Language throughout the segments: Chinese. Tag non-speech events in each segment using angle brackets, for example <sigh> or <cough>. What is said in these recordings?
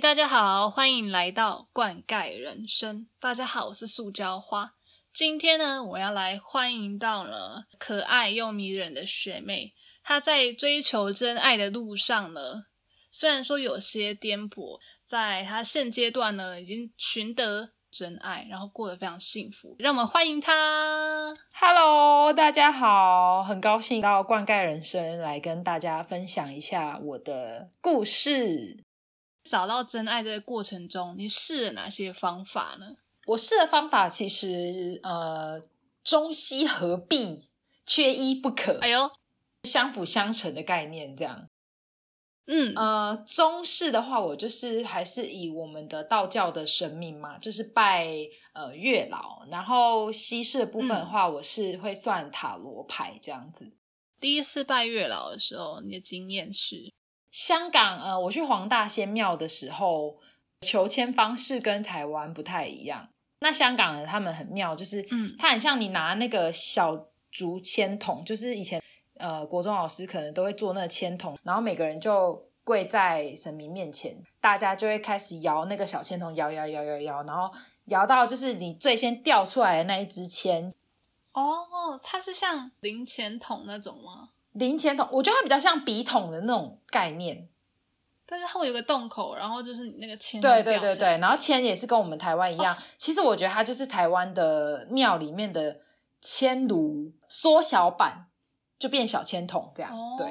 大家好，欢迎来到灌溉人生。大家好，我是塑胶花。今天呢，我要来欢迎到了可爱又迷人的学妹。她在追求真爱的路上呢，虽然说有些颠簸，在她现阶段呢，已经寻得真爱，然后过得非常幸福。让我们欢迎她。Hello，大家好，很高兴到灌溉人生来跟大家分享一下我的故事。找到真爱这个过程中，你试了哪些方法呢？我试的方法其实呃中西合璧，缺一不可，哎呦，相辅相成的概念这样。嗯，呃，中式的话，我就是还是以我们的道教的神明嘛，就是拜呃月老。然后西式的部分的话，我是会算塔罗牌这样子。第一次拜月老的时候，你的经验是？香港呃，我去黄大仙庙的时候，求签方式跟台湾不太一样。那香港人他们很妙，就是嗯它很像你拿那个小竹签筒，就是以前呃国中老师可能都会做那个签筒，然后每个人就跪在神明面前，大家就会开始摇那个小签筒，摇摇摇摇摇，然后摇到就是你最先掉出来的那一支签。哦，它是像零钱筒那种吗？零钱筒，我觉得它比较像笔筒的那种概念。但是它会有个洞口，然后就是你那个签对对对对，然后签也是跟我们台湾一样。其实我觉得它就是台湾的庙里面的签炉缩小版，就变小签筒这样。哦，对，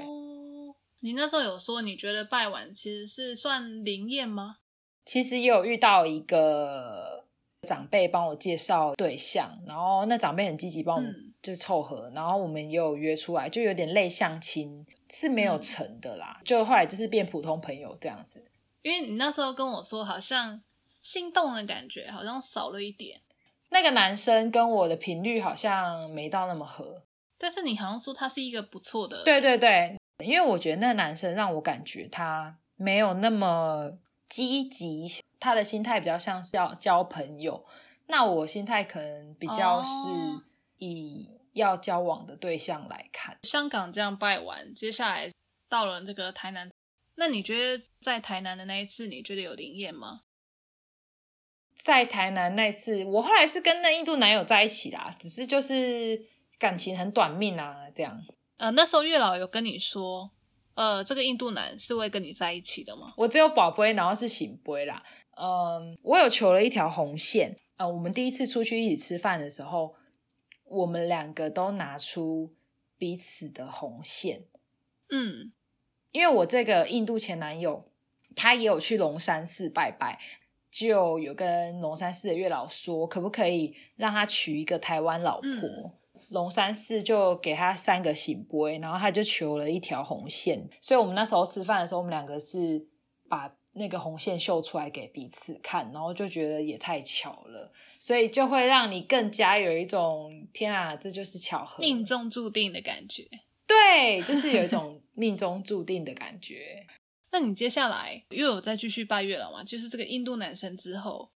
你那时候有说你觉得拜完其实是算灵验吗？其实也有遇到一个长辈帮我介绍对象，然后那长辈很积极帮我就是凑合，然后我们也有约出来，就有点类相亲，是没有嗯成的啦。就后来就是变普通朋友这样子。因为你那时候跟我说，好像心动的感觉好像少了一点，那个男生跟我的频率好像没到那么合。但是你好像说他是一个不错的，对对对，因为我觉得那个男生让我感觉他没有那么积极，他的心态比较像是要交朋友。那我心态可能比较是哦以要交往的对象来看。香港这样拜完，接下来到了这个台南，那你觉得在台南的那一次，你觉得有灵验吗？在台南那次，我后来是跟那印度男友在一起啦，只是就是感情很短命啊，这样。呃，那时候月老有跟你说，呃，这个印度男是会跟你在一起的吗？我只有宝贝，然后是醒杯啦。嗯，我有求了一条红线。呃，我们第一次出去一起吃饭的时候，我们两个都拿出彼此的红线。嗯，因为我这个印度前男友，他也有去龙山寺拜拜，就有跟龙山寺的月老说，可不可以让他娶一个台湾老婆。嗯龙山寺就给他三个醒杯，然后他就求了一条红线，所以我们那时候吃饭的时候，我们两个是把那个红线秀出来给彼此看，然后就觉得也太巧了，所以就会让你更加有一种天啊，这就是巧合，命中注定的感觉。对，就是有一种 <laughs> 命中注定的感觉。那你接下来又有再继续拜月老吗？就是这个印度男生之后，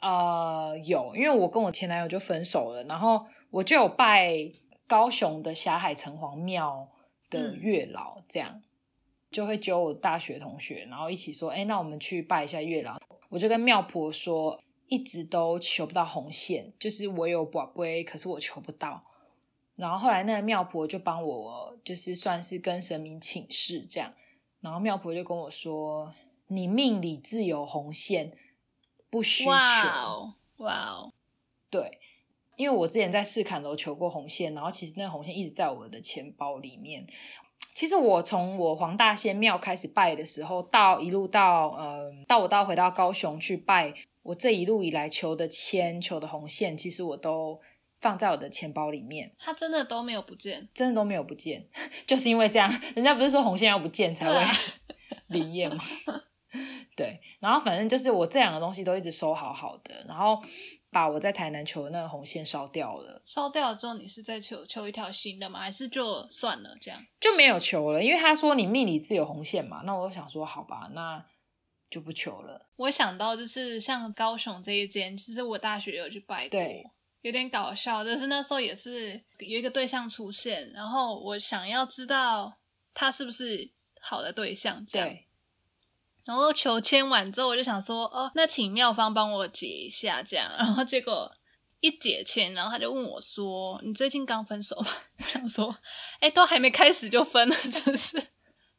呃，有，因为我跟我前男友就分手了，然后我就有拜高雄的霞海城隍庙的嗯月老，这样、就会揪我大学同学，然后一起说，哎，那我们去拜一下月老。我就跟庙婆说，一直都求不到红线，就是我有宝贝，可是我求不到。然后后来那个庙婆就帮我，就是算是跟神明请示这样。然后庙婆就跟我说：“你命里自有红线，不需求。哇哦，对，因为我之前在试坎楼求过红线，然后其实那个红线一直在我的钱包里面。其实我从我黄大仙庙开始拜的时候，到一路到嗯，到我到回到高雄去拜，我这一路以来求的签、求的红线，其实我都放在我的钱包里面，它真的都没有不见。真的都没有不见。<laughs> 就是因为这样，人家不是说红线要不见才会 <laughs> 灵验吗？<laughs> 对，然后反正就是我这两个东西都一直收好好的，然后把我在台南求的那个红线烧掉了，烧掉了之后，你是再求求一条新的吗？还是就算了这样？就没有求了，因为他说你命里自有红线嘛，那我就想说好吧，那就不求了。我想到就是像高雄这一间，其实我大学有去拜过对，有点搞笑。就是那时候也是有一个对象出现，然后我想要知道他是不是好的对象，这样。然后求签完之后，我就想说，哦，那请妙方帮我解一下，这样。然后结果一解签，然后他就问我说：“你最近刚分手吗？” <laughs> 我想说，哎，都还没开始就分了，是不是？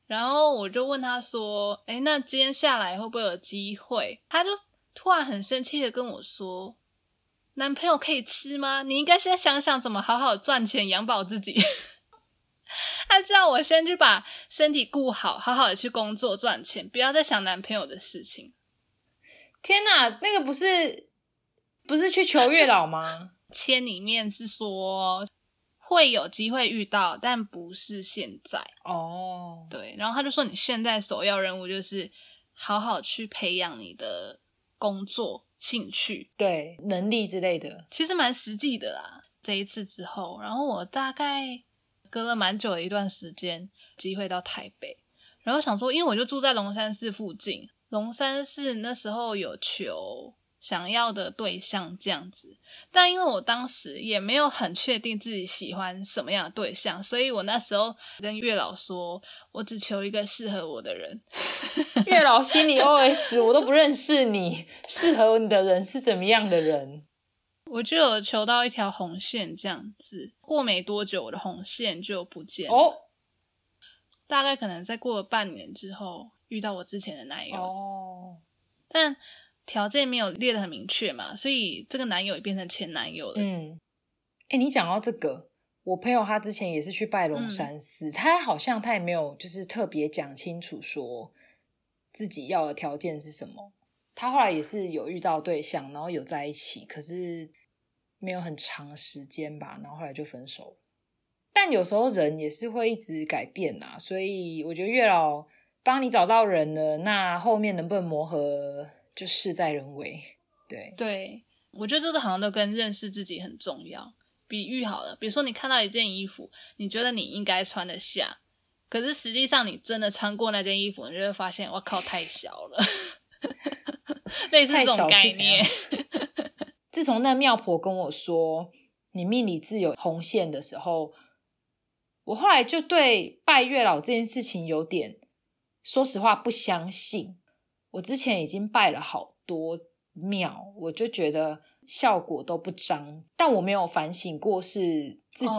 然后我就问他说：“哎，那今天下来会不会有机会？”他就突然很生气的跟我说：“男朋友可以吃吗？你应该先想想怎么好好赚钱养饱自己。”他叫我先去把身体顾好，好好的去工作赚钱，不要再想男朋友的事情。天哪，那个不是不是去求月老吗？<laughs> 签里面是说会有机会遇到，但不是现在哦。对，然后他就说你现在首要任务就是好好去培养你的工作兴趣，对能力之类的，其实蛮实际的啦。这一次之后，然后我大概。隔了蛮久的一段时间，机会到台北，然后想说，因为我就住在龙山寺附近，龙山寺那时候有求想要的对象这样子，但因为我当时也没有很确定自己喜欢什么样的对象，所以我那时候跟月老说，我只求一个适合我的人。月老心里 <laughs> OS：我都不认识你，适合你的人是怎么样的人？我就有求到一条红线，这样子过没多久，我的红线就不见了。哦，大概可能再过了半年之后，遇到我之前的男友。哦，但条件没有列的很明确嘛，所以这个男友也变成前男友了。嗯，哎，你讲到这个，我朋友他之前也是去拜龙山寺，他好像他也没有就是特别讲清楚说自己要的条件是什么。他后来也是有遇到对象，然后有在一起，可是。没有很长时间吧，然后后来就分手。但有时候人也是会一直改变呐，所以我觉得月老帮你找到人了，那后面能不能磨合就事在人为。对对，我觉得这个好像都跟认识自己很重要。比喻好了，比如说你看到一件衣服，你觉得你应该穿得下，可是实际上你真的穿过那件衣服，你就会发现，我靠，太小了。<laughs> 类似这种概念。自从那庙婆跟我说你命里自有红线的时候，我后来就对拜月老这件事情有点，说实话不相信。我之前已经拜了好多庙，我就觉得效果都不彰，但我没有反省过是自己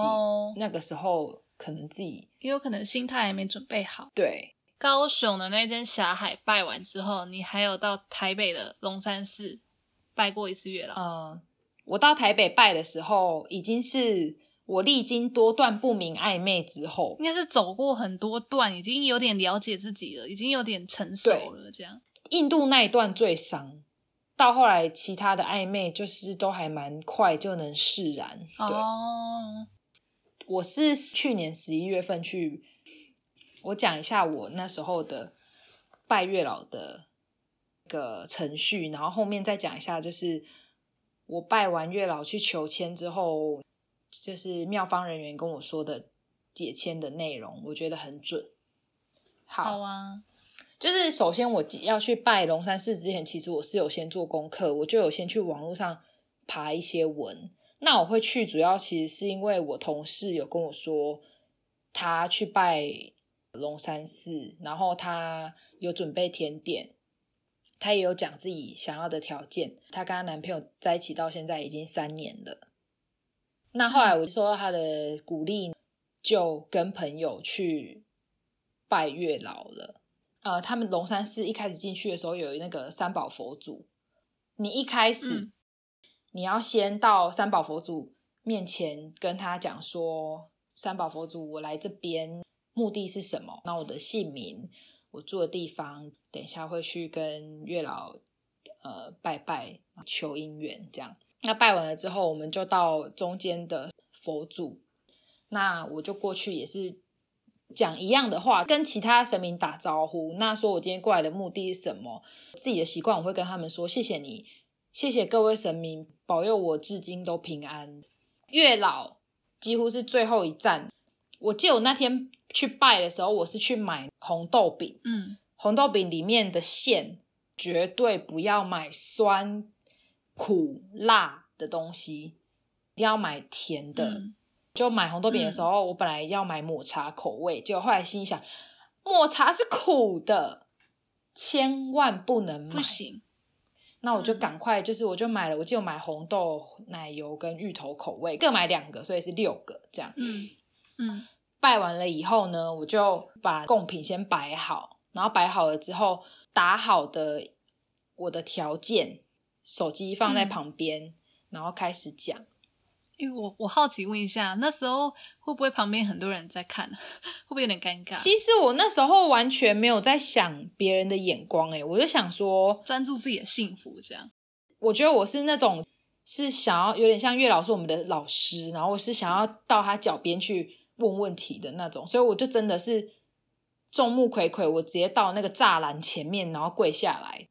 那个时候可能自己也有可能心态还没准备好。对，高雄的那间霞海拜完之后，你还有到台北的龙山寺。拜过一次月老。嗯，我到台北拜的时候，已经是我历经多段不明暧昧之后，应该是走过很多段，已经有点了解自己了，已经有点成熟了。这样，印度那一段最伤，到后来其他的暧昧就是都还蛮快就能释然。哦，我是去年十一月份去，我讲一下我那时候的拜月老的。个程序，然后后面再讲一下，就是我拜完月老去求签之后，就是妙方人员跟我说的解签的内容，我觉得很准。好啊，就是首先我要去拜龙山寺之前，其实我是有先做功课，我就有先去网络上爬一些文。那我会去，主要其实是因为我同事有跟我说，他去拜龙山寺，然后他有准备甜点。她也有讲自己想要的条件。她跟她男朋友在一起到现在已经三年了。那后来我收到她的鼓励，就跟朋友去拜月老了。呃，他们龙山寺一开始进去的时候有那个三宝佛祖，你一开始你要先到三宝佛祖面前跟他讲说：“三宝佛祖，我来这边目的是什么？那我的姓名。”我住的地方，等一下会去跟月老呃拜拜求姻缘，这样。那拜完了之后，我们就到中间的佛祖，那我就过去也是讲一样的话，跟其他神明打招呼。那说我今天过来的目的是什么？自己的习惯我会跟他们说：谢谢你，谢谢各位神明保佑我至今都平安。月老几乎是最后一站。我记得我那天去拜的时候，我是去买红豆饼。嗯，红豆饼里面的馅绝对不要买酸、苦、辣的东西，一定要买甜的。就买红豆饼的时候，我本来要买抹茶口味，结果后来心想，抹茶是苦的，千万不能买，不行。那我就嗯赶快，就是我就买了，我记得我买红豆奶油跟芋头口味，各买两个，所以是六个这样。嗯嗯拜完了以后呢，我就把贡品先摆好，然后摆好了之后，打好的我的条件，手机放在嗯旁边，然后开始讲。因为我我好奇问一下，那时候会不会旁边很多人在看，<laughs> 会不会有点尴尬？其实我那时候完全没有在想别人的眼光，诶，我就想说，专注自己的幸福，这样。我觉得我是那种是想要有点像月老师我们的老师，然后我是想要到他脚边去问问题的那种，所以我就真的是众目睽睽，我直接到那个栅栏前面，然后跪下来，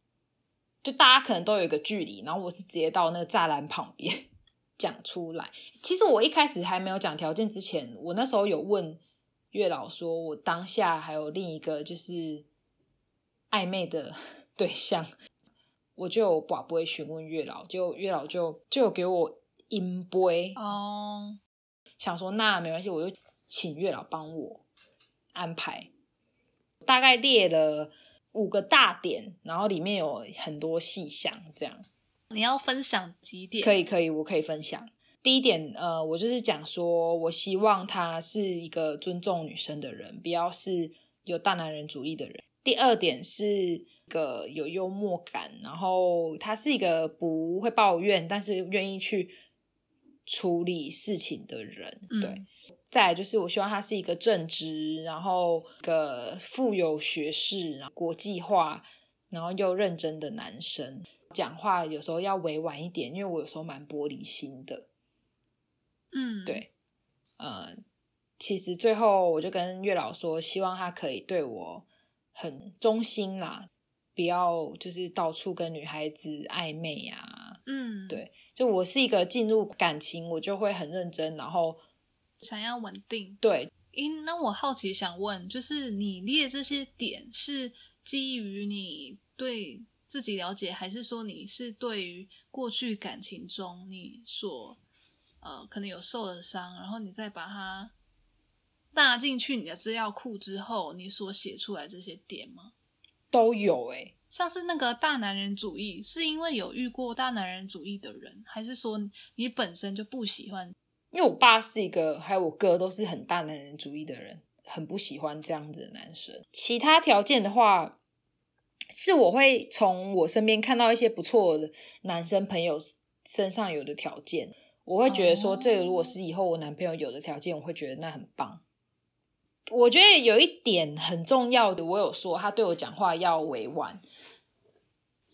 就大家可能都有一个距离，然后我是直接到那个栅栏旁边 <laughs> 讲出来。其实我一开始还没有讲条件之前，我那时候有问月老说，我当下还有另一个就是暧昧的 <laughs> 对象，我就有把不会询问月老，就月老就就有给我音杯，哦，想说那没关系，我就请月老帮我安排，大概列了五个大点，然后里面有很多细项，这样你要分享几点？可以可以，我可以分享。第一点，呃，我就是讲说，我希望他是一个尊重女生的人，不要是有大男人主义的人。第二点是一个有幽默感，然后他是一个不会抱怨，但是愿意去处理事情的人。嗯对，再来就是我希望他是一个正直，然后一个富有学识、然后国际化，然后又认真的男生。讲话有时候要委婉一点，因为我有时候蛮玻璃心的。嗯，对，呃，其实最后我就跟月老说，希望他可以对我很忠心啦，不要就是到处跟女孩子暧昧啊。嗯，对，就我是一个进入感情，我就会很认真，然后想要稳定。对因，那我好奇想问，就是你列这些点是基于你对自己了解，还是说你是对于过去感情中你所呃可能有受的伤，然后你再把它纳进去你的资料库之后，你所写出来这些点吗？都有诶、像是那个大男人主义，是因为有遇过大男人主义的人，还是说你本身就不喜欢？因为我爸是一个，还有我哥都是很大男人主义的人，很不喜欢这样子的男生。其他条件的话，是我会从我身边看到一些不错的男生朋友身上有的条件，我会觉得说，哦这个如果是以后我男朋友有的条件，我会觉得那很棒。我觉得有一点很重要的，我有说他对我讲话要委婉，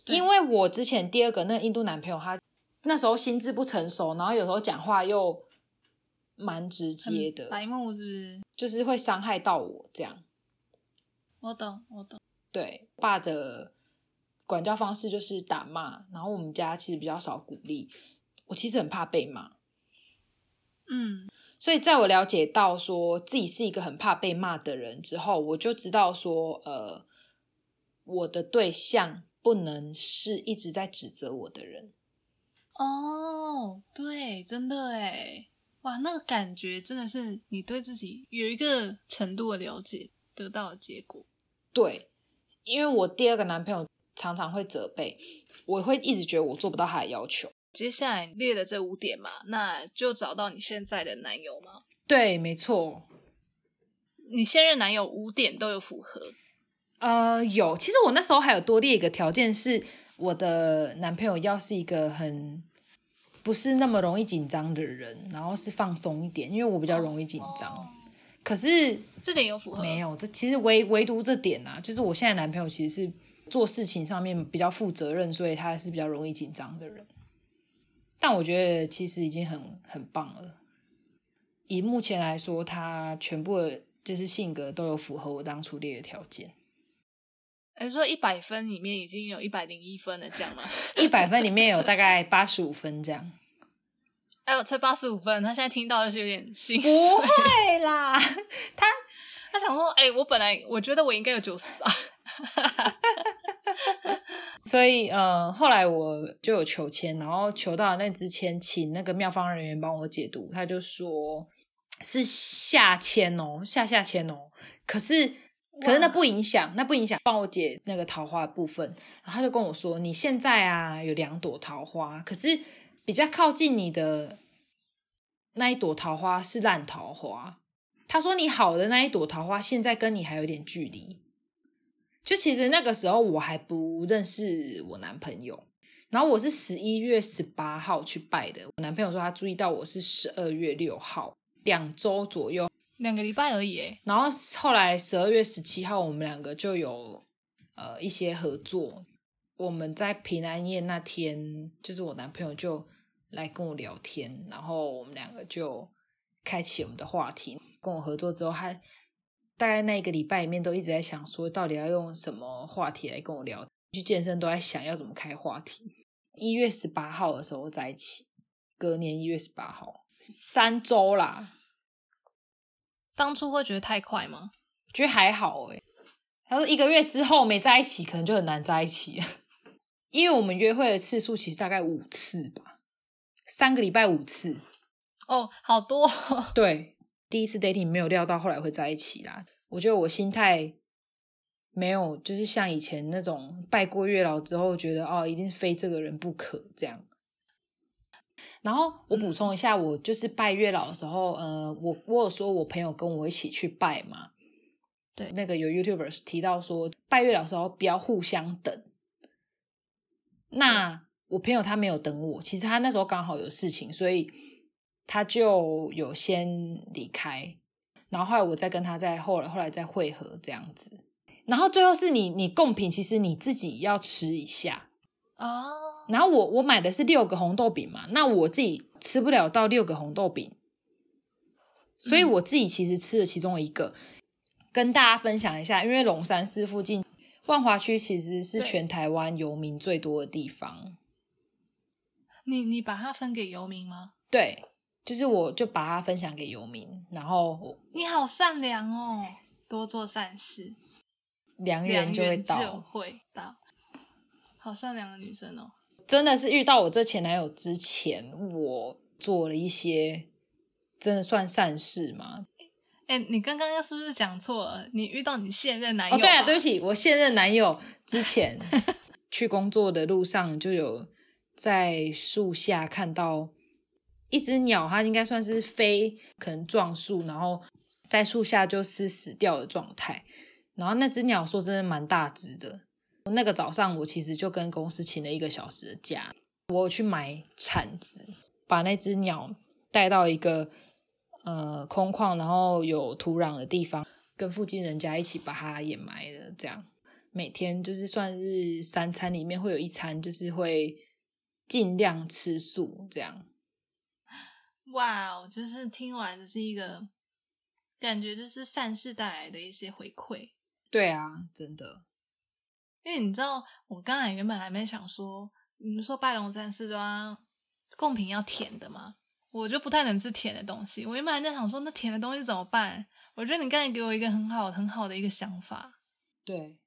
因为我之前第二个那个印度男朋友，他那时候心智不成熟，然后有时候讲话又蛮直接的，白目是不是？就是会伤害到我这样。我懂，我懂。对，爸的管教方式就是打骂，然后我们家其实比较少鼓励。我其实很怕被骂，嗯所以在我了解到说自己是一个很怕被骂的人之后，我就知道说，呃，我的对象不能是一直在指责我的人。哦，对，真的哎，哇，那个感觉真的是你对自己有一个程度的了解得到的结果。对，因为我第二个男朋友常常会责备，我会一直觉得我做不到他的要求。接下来列的这五点嘛，那就找到你现在的男友吗？对，没错。你现任男友五点都有符合，呃，有。其实我那时候还有多列一个条件，是我的男朋友要是一个很不是那么容易紧张的人，然后是放松一点，因为我比较容易紧张。哦可是这点有符合没有，这其实唯唯独这点啊，就是我现在男朋友其实是做事情上面比较负责任，所以他是比较容易紧张的人。但我觉得其实已经很很棒了。以目前来说，他全部的就是性格都有符合我当初列的条件。你说一百分里面已经有一百零一分了，这样吗？<laughs> 一百分里面有大概八十五分这样。<laughs> 哎呦，才八十五分，他现在听到就是有点心碎。不会啦，他 <laughs> 他想说，哎、我本来我觉得我应该有九十吧。所以呃，后来我就有求签，然后求到那之前，请那个妙方人员帮我解读，他就说是下签哦，下下签哦。可是可是那不影响，那不影响帮我解那个桃花的部分。然后他就跟我说，你现在啊有两朵桃花，可是比较靠近你的那一朵桃花是烂桃花。他说你好的那一朵桃花现在跟你还有点距离。就其实那个时候我还不认识我男朋友，然后我是十一月十八号去拜的。我男朋友说他注意到我是十二月六号，两周左右。两个礼拜而已，然后后来十二月十七号，我们两个就有呃一些合作。我们在平安夜那天，就是我男朋友就来跟我聊天，然后我们两个就开启我们的话题。跟我合作之后，他大概那一个礼拜里面都一直在想说，到底要用什么话题来跟我聊。去健身都在想要怎么开话题。一月十八号的时候在一起，隔年一月十八号，三周啦。当初会觉得太快吗？觉得还好诶。他说一个月之后没在一起，可能就很难在一起了，<laughs> 因为我们约会的次数其实大概五次吧，三个礼拜五次。哦，好多，对，第一次 dating 没有料到后来会在一起啦。我觉得我心态没有，就是像以前那种拜过月老之后，觉得哦，一定非这个人不可这样。然后我补充一下，我就是拜月老的时候，呃，我我有说我朋友跟我一起去拜嘛，对。那个有 YouTuber 提到说，拜月老的时候不要互相等。那我朋友他没有等我，其实他那时候刚好有事情，所以他就有先离开，然后后来我再跟他再后来后来再会合这样子，然后最后是你你贡品，其实你自己要吃一下，哦，然后我我买的是六个红豆饼嘛，那我自己吃不了到六个红豆饼，所以嗯我自己其实吃了其中一个，跟大家分享一下，因为龙山寺附近万华区其实是全台湾游民最多的地方，你你把它分给游民吗？对，就是我就把它分享给游民，然后你好善良哦，多做善事，良良缘就会缘就到。会到。好善良的女生哦，真的是遇到我这前男友之前，我做了一些真的算善事吗？哎，你刚刚是不是讲错了？你遇到你现任男友哦，对啊，对不起，我现任男友之前去工作的路上就有在树下看到一只鸟，它应该算是飞，可能撞树，然后在树下就是死掉的状态。然后那只鸟说真的蛮大只的。那个早上我其实就跟公司请了一个小时的假，我有去买铲子，把那只鸟带到一个呃空旷，然后有土壤的地方，跟附近人家一起把它掩埋了。这样每天就是算是三餐里面会有一餐，就是会尽量吃素这样。哇哦，就是听完就是一个感觉，就是善事带来的一些回馈。对啊，真的。因为你知道，我刚才原本还没想说，你们说拜龙山寺都要贡品要甜的嘛，我就不太能吃甜的东西。我原本还在想说，那甜的东西怎么办？我觉得你刚才给我一个很好很好的一个想法。对，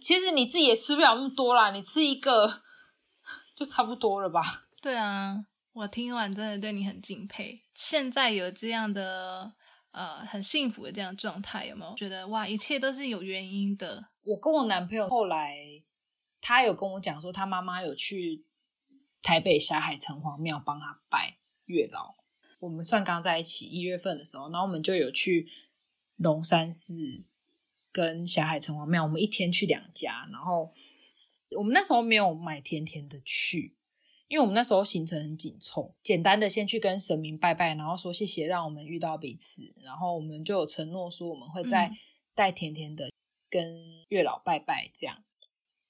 其实你自己也吃不了那么多啦，你吃一个 <laughs> 就差不多了吧？对啊，我听完真的对你很敬佩。现在有这样的呃很幸福的这样状态，有没有觉得哇，一切都是有原因的？我跟我男朋友后来，他有跟我讲说，他妈妈有去台北霞海城隍庙帮他拜月老。我们算刚在一起一月份的时候，然后我们就有去龙山寺跟霞海城隍庙，我们一天去两家。然后我们那时候没有买甜甜的去，因为我们那时候行程很紧凑，简单的先去跟神明拜拜，然后说谢谢让我们遇到彼此，然后我们就有承诺说我们会再嗯带甜甜的跟月老拜拜，这样。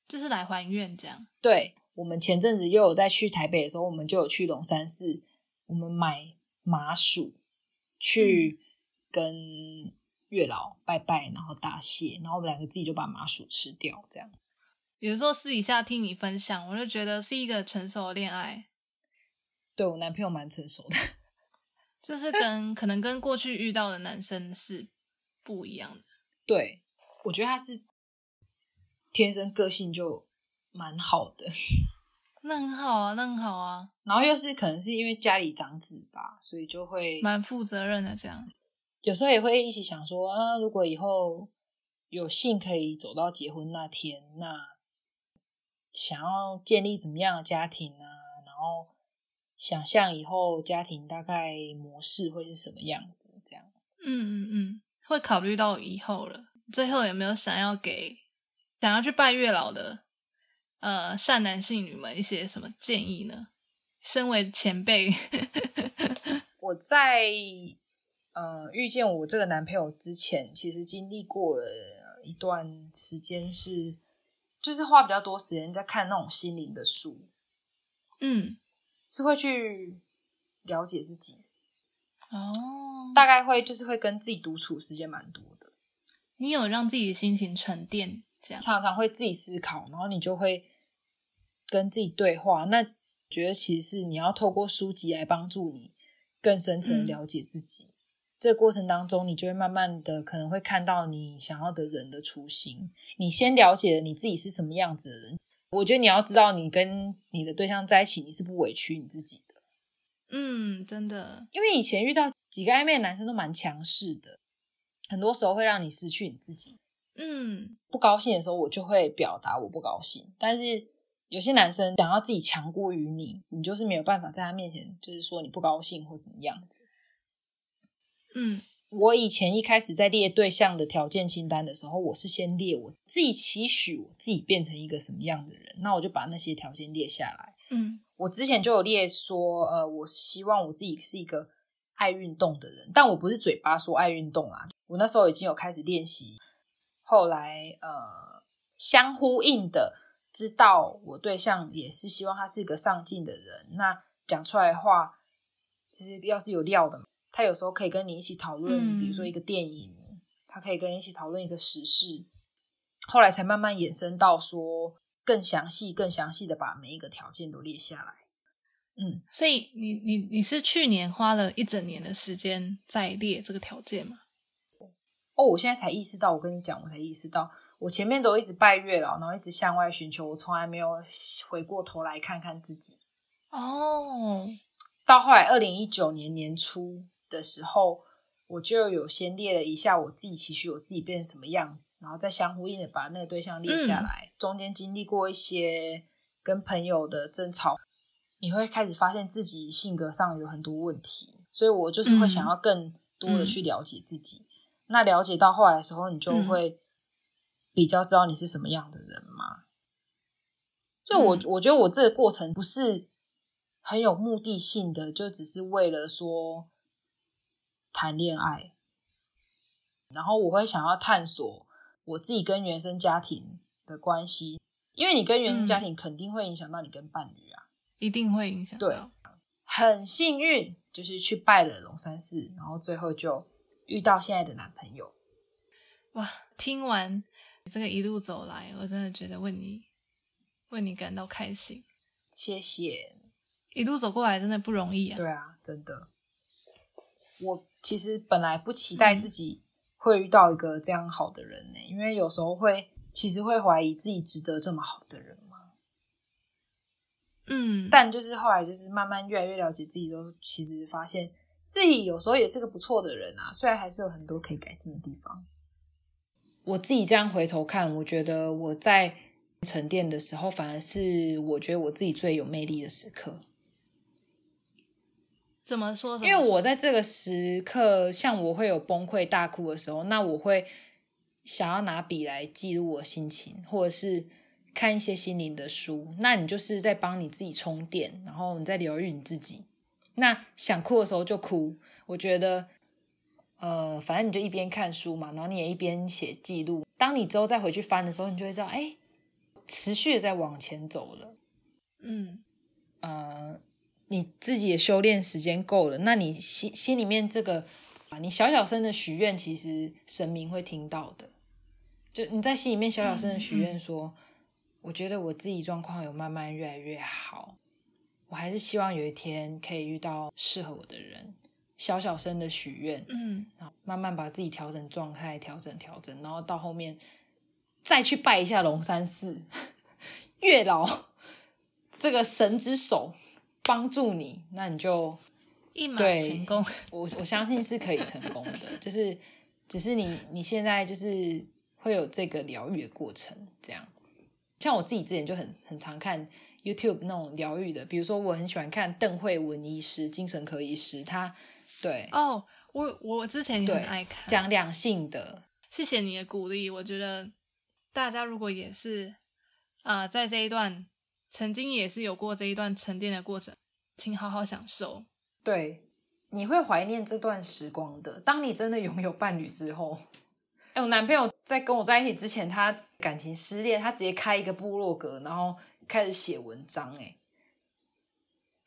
就是来还愿这样。对，我们前阵子又有在去台北的时候，我们就有去龙山寺，我们买麻薯去跟月老拜拜，然后答谢，然后我们两个自己就把麻薯吃掉，这样。有时候私底下听你分享，我就觉得是一个成熟的恋爱，对我男朋友蛮成熟的，<laughs> 就是跟可能跟过去遇到的男生是不一样的。<laughs> 对我觉得他是天生个性就蛮好的，<laughs> 那很好啊，那很好啊，然后又是可能是因为家里长子吧，所以就会蛮负责任的这样。有时候也会一起想说，啊，如果以后有幸可以走到结婚那天，那想要建立怎么样的家庭啊？然后想象以后家庭大概模式会是什么样子？这样，嗯嗯嗯，会考虑到以后了。最后有没有想要给想要去拜月老的呃善男信女们一些什么建议呢？身为前辈，<laughs> 我在呃遇见我这个男朋友之前，其实经历过了一段时间，是就是花比较多时间在看那种心灵的书，嗯，是会去了解自己，哦，大概会就是会跟自己独处时间蛮多的，你有让自己的心情沉淀，这样常常会自己思考，然后你就会跟自己对话。那觉得其实是你要透过书籍来帮助你更深层了解自己。这个过程当中，你就会慢慢的可能会看到你想要的人的雏形。你先了解了你自己是什么样子的人，我觉得你要知道，你跟你的对象在一起，你是不委屈你自己的。嗯，真的，因为以前遇到几个暧昧的男生都蛮强势的，很多时候会让你失去你自己。嗯不高兴的时候，我就会表达我不高兴。但是有些男生想要自己强过于你，你就是没有办法在他面前就是说你不高兴或怎么样子。嗯。我以前一开始在列对象的条件清单的时候，我是先列我自己期许我自己变成一个什么样的人，那我就把那些条件列下来。嗯。我之前就有列说，呃，我希望我自己是一个爱运动的人，但我不是嘴巴说爱运动啊，我那时候已经有开始练习，后来呃，相呼应的知道我对象也是希望他是一个上进的人，那讲出来的话，其实要是有料的嘛，他有时候可以跟你一起讨论，嗯比如说一个电影，他可以跟你一起讨论一个时事，后来才慢慢衍生到说更详细、更详细的把每一个条件都列下来。嗯，所以你你你是去年花了一整年的时间在列这个条件吗？哦，我现在才意识到，我跟你讲，我才意识到，我前面都一直拜月老，然后一直向外寻求，我从来没有回过头来看看自己。哦，到后来二零一九年年初的时候，我就有先列了一下我自己期许我自己变成什么样子，然后再相呼应的把那个对象列下来。中间经历过一些跟朋友的争吵，你会开始发现自己性格上有很多问题，所以我就是会想要更多的去了解自己。那了解到后来的时候，你就会比较知道你是什么样的人嘛。所以我，嗯我觉得我这个过程不是很有目的性的，就只是为了说谈恋爱，然后我会想要探索我自己跟原生家庭的关系，因为你跟原生家庭肯定会影响到你跟伴侣啊。一定会影响到。对很幸运，就是去拜了龙山寺，然后最后就遇到现在的男朋友。哇，听完这个一路走来，我真的觉得为你为你感到开心。谢谢。一路走过来真的不容易啊。对啊，真的。我其实本来不期待嗯自己会遇到一个这样好的人呢、因为有时候会其实会怀疑自己值得这么好的人吗？嗯，但就是后来就是慢慢越来越了解自己之后，其实发现自己有时候也是个不错的人啊，虽然还是有很多可以改进的地方。我自己这样回头看，我觉得我在沉淀的时候，反而是我觉得我自己最有魅力的时刻。怎么说？因为我在这个时刻，像我会有崩溃大哭的时候，那我会想要拿笔来记录我心情，或者是看一些心灵的书。那你就是在帮你自己充电，然后你在疗愈你自己。那想哭的时候就哭，我觉得，呃，反正你就一边看书嘛，然后你也一边写记录。当你之后再回去翻的时候，你就会知道，哎，持续的在往前走了。嗯呃，你自己的修炼时间够了，那你心心里面这个啊，你小小声的许愿，其实神明会听到的。就你在心里面小小声的许愿说，我觉得我自己状况有慢慢越来越好，我还是希望有一天可以遇到适合我的人。小小声的许愿，嗯然后慢慢把自己调整状态，调整调整，然后到后面再去拜一下龙山寺 <laughs> 月老这个神之手帮助你，那你就一马成功。<laughs> 我我相信是可以成功的，就是 <laughs> 只是你你现在就是会有这个疗愈的过程。这样，像我自己之前就很很常看 YouTube 那种疗愈的，比如说我很喜欢看邓慧文医师，精神科医师，他对哦，我我之前也很爱看讲两性的。谢谢你的鼓励，我觉得大家如果也是啊，在这一段曾经也是有过这一段沉淀的过程，请好好享受。对，你会怀念这段时光的。当你真的拥有伴侣之后，哎，我男朋友在跟我在一起之前，他感情失恋，他直接开一个部落格，然后开始写文章。哎，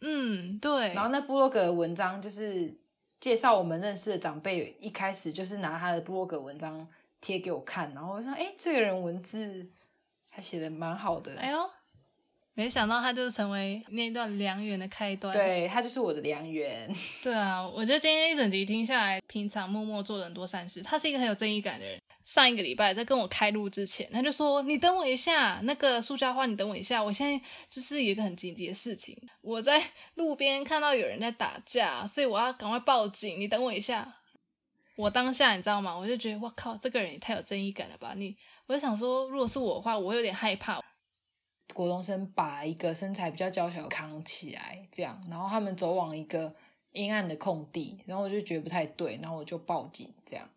嗯，对。然后那部落格的文章就是介绍我们认识的长辈，一开始就是拿他的部落格文章。贴给我看，然后我说：“哎，这个人文字还写的蛮好的。”哎呦，没想到他就是成为那一段良缘的开端。对他就是我的良缘。<laughs> 对啊，我觉得今天一整集听下来，平常默默做了很多善事。他是一个很有正义感的人。上一个礼拜在跟我开录之前，他就说：“你等我一下，那个塑胶花，你等我一下，我现在就是有一个很紧急的事情，我在路边看到有人在打架，所以我要赶快报警。你等我一下。”我当下你知道吗？我就觉得我靠，这个人也太有正义感了吧！你，我就想说，如果是我的话，我有点害怕。国中生把一个身材比较娇小的扛起来，这样，然后他们走往一个阴暗的空地，然后我就觉得不太对，然后我就报警，这样。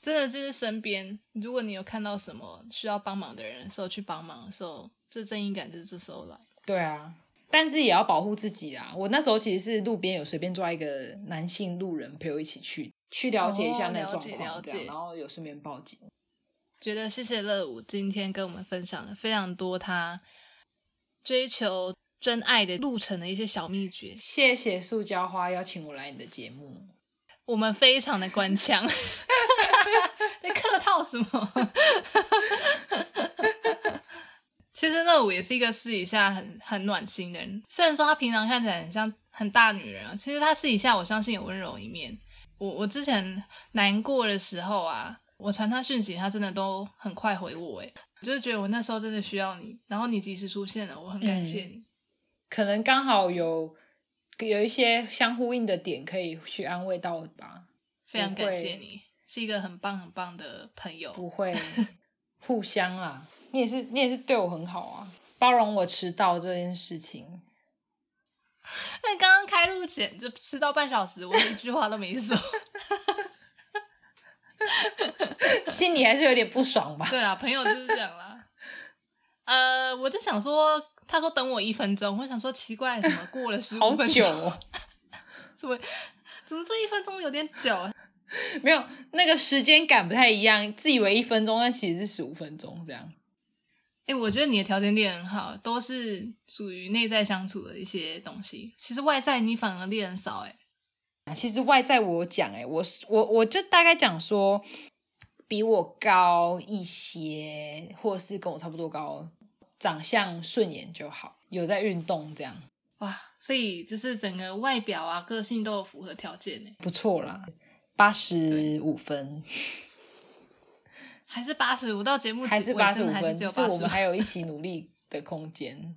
真的就是身边，如果你有看到什么需要帮忙的人的时候，去帮忙的时候，这正义感就是这时候来。对啊，但是也要保护自己啊！我那时候其实是路边有随便抓一个男性路人陪我一起去。去了解一下那状况，然后有顺便报警。觉得谢谢乐舞今天跟我们分享了非常多他追求真爱的路程的一些小秘诀。谢谢塑胶花邀请我来你的节目，我们非常的官腔，<laughs> 在客套什么？<laughs> 其实乐舞也是一个私底下很很暖心的人，虽然说他平常看起来很像很大女人啊，其实他私底下我相信有温柔一面。我我之前难过的时候啊，我传他讯息，他真的都很快回我，哎，就是觉得我那时候真的需要你，然后你及时出现了，我很感谢你。可能刚好有有一些相呼应的点，可以去安慰到吧。非常感谢你，是一个很棒很棒的朋友。不会，<laughs> 互相啊，你也是你也是对我很好啊，包容我迟到这件事情。那刚刚开录前就迟到半小时，我一句话都没说，<laughs> <laughs> 心里还是有点不爽吧？对啦，朋友就是这样啦。呃，我就想说，他说等我一分钟，我想说奇怪，怎么过了十五分钟？怎么怎么这一分钟有点久？没有那个时间感不太一样，自以为一分钟，但其实是十五分钟这样。哎，我觉得你的条件练很好，都是属于内在相处的一些东西。其实外在你反而练很少，哎。其实外在我讲，哎，我我我就大概讲说，比我高一些，或是跟我差不多高，长相顺眼就好，有在运动这样。哇，所以就是整个外表啊，个性都有符合条件呢。不错啦，八十五分。还是八十五到节目还是八十五分，是我们还有一起 <laughs> 努力的空间。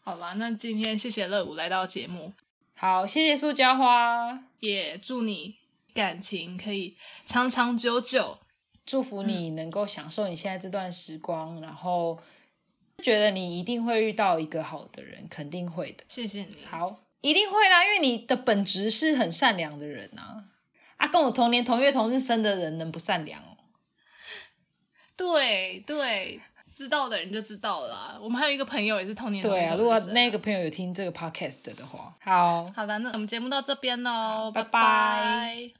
好啦，那今天谢谢乐舞来到节目，好，谢谢塑胶花，也祝你感情可以长长久久，祝福你能够享受你现在这段时光，然后觉得你一定会遇到一个好的人，肯定会的。谢谢你，好，一定会啦，因为你的本质是很善良的人啊，啊，跟我同年同月同日生的人能不善良？对对，知道的人就知道了。我们还有一个朋友也是同年对啊，如果那个朋友有听这个 podcast 的话，好好的，那我们节目到这边喽，拜拜。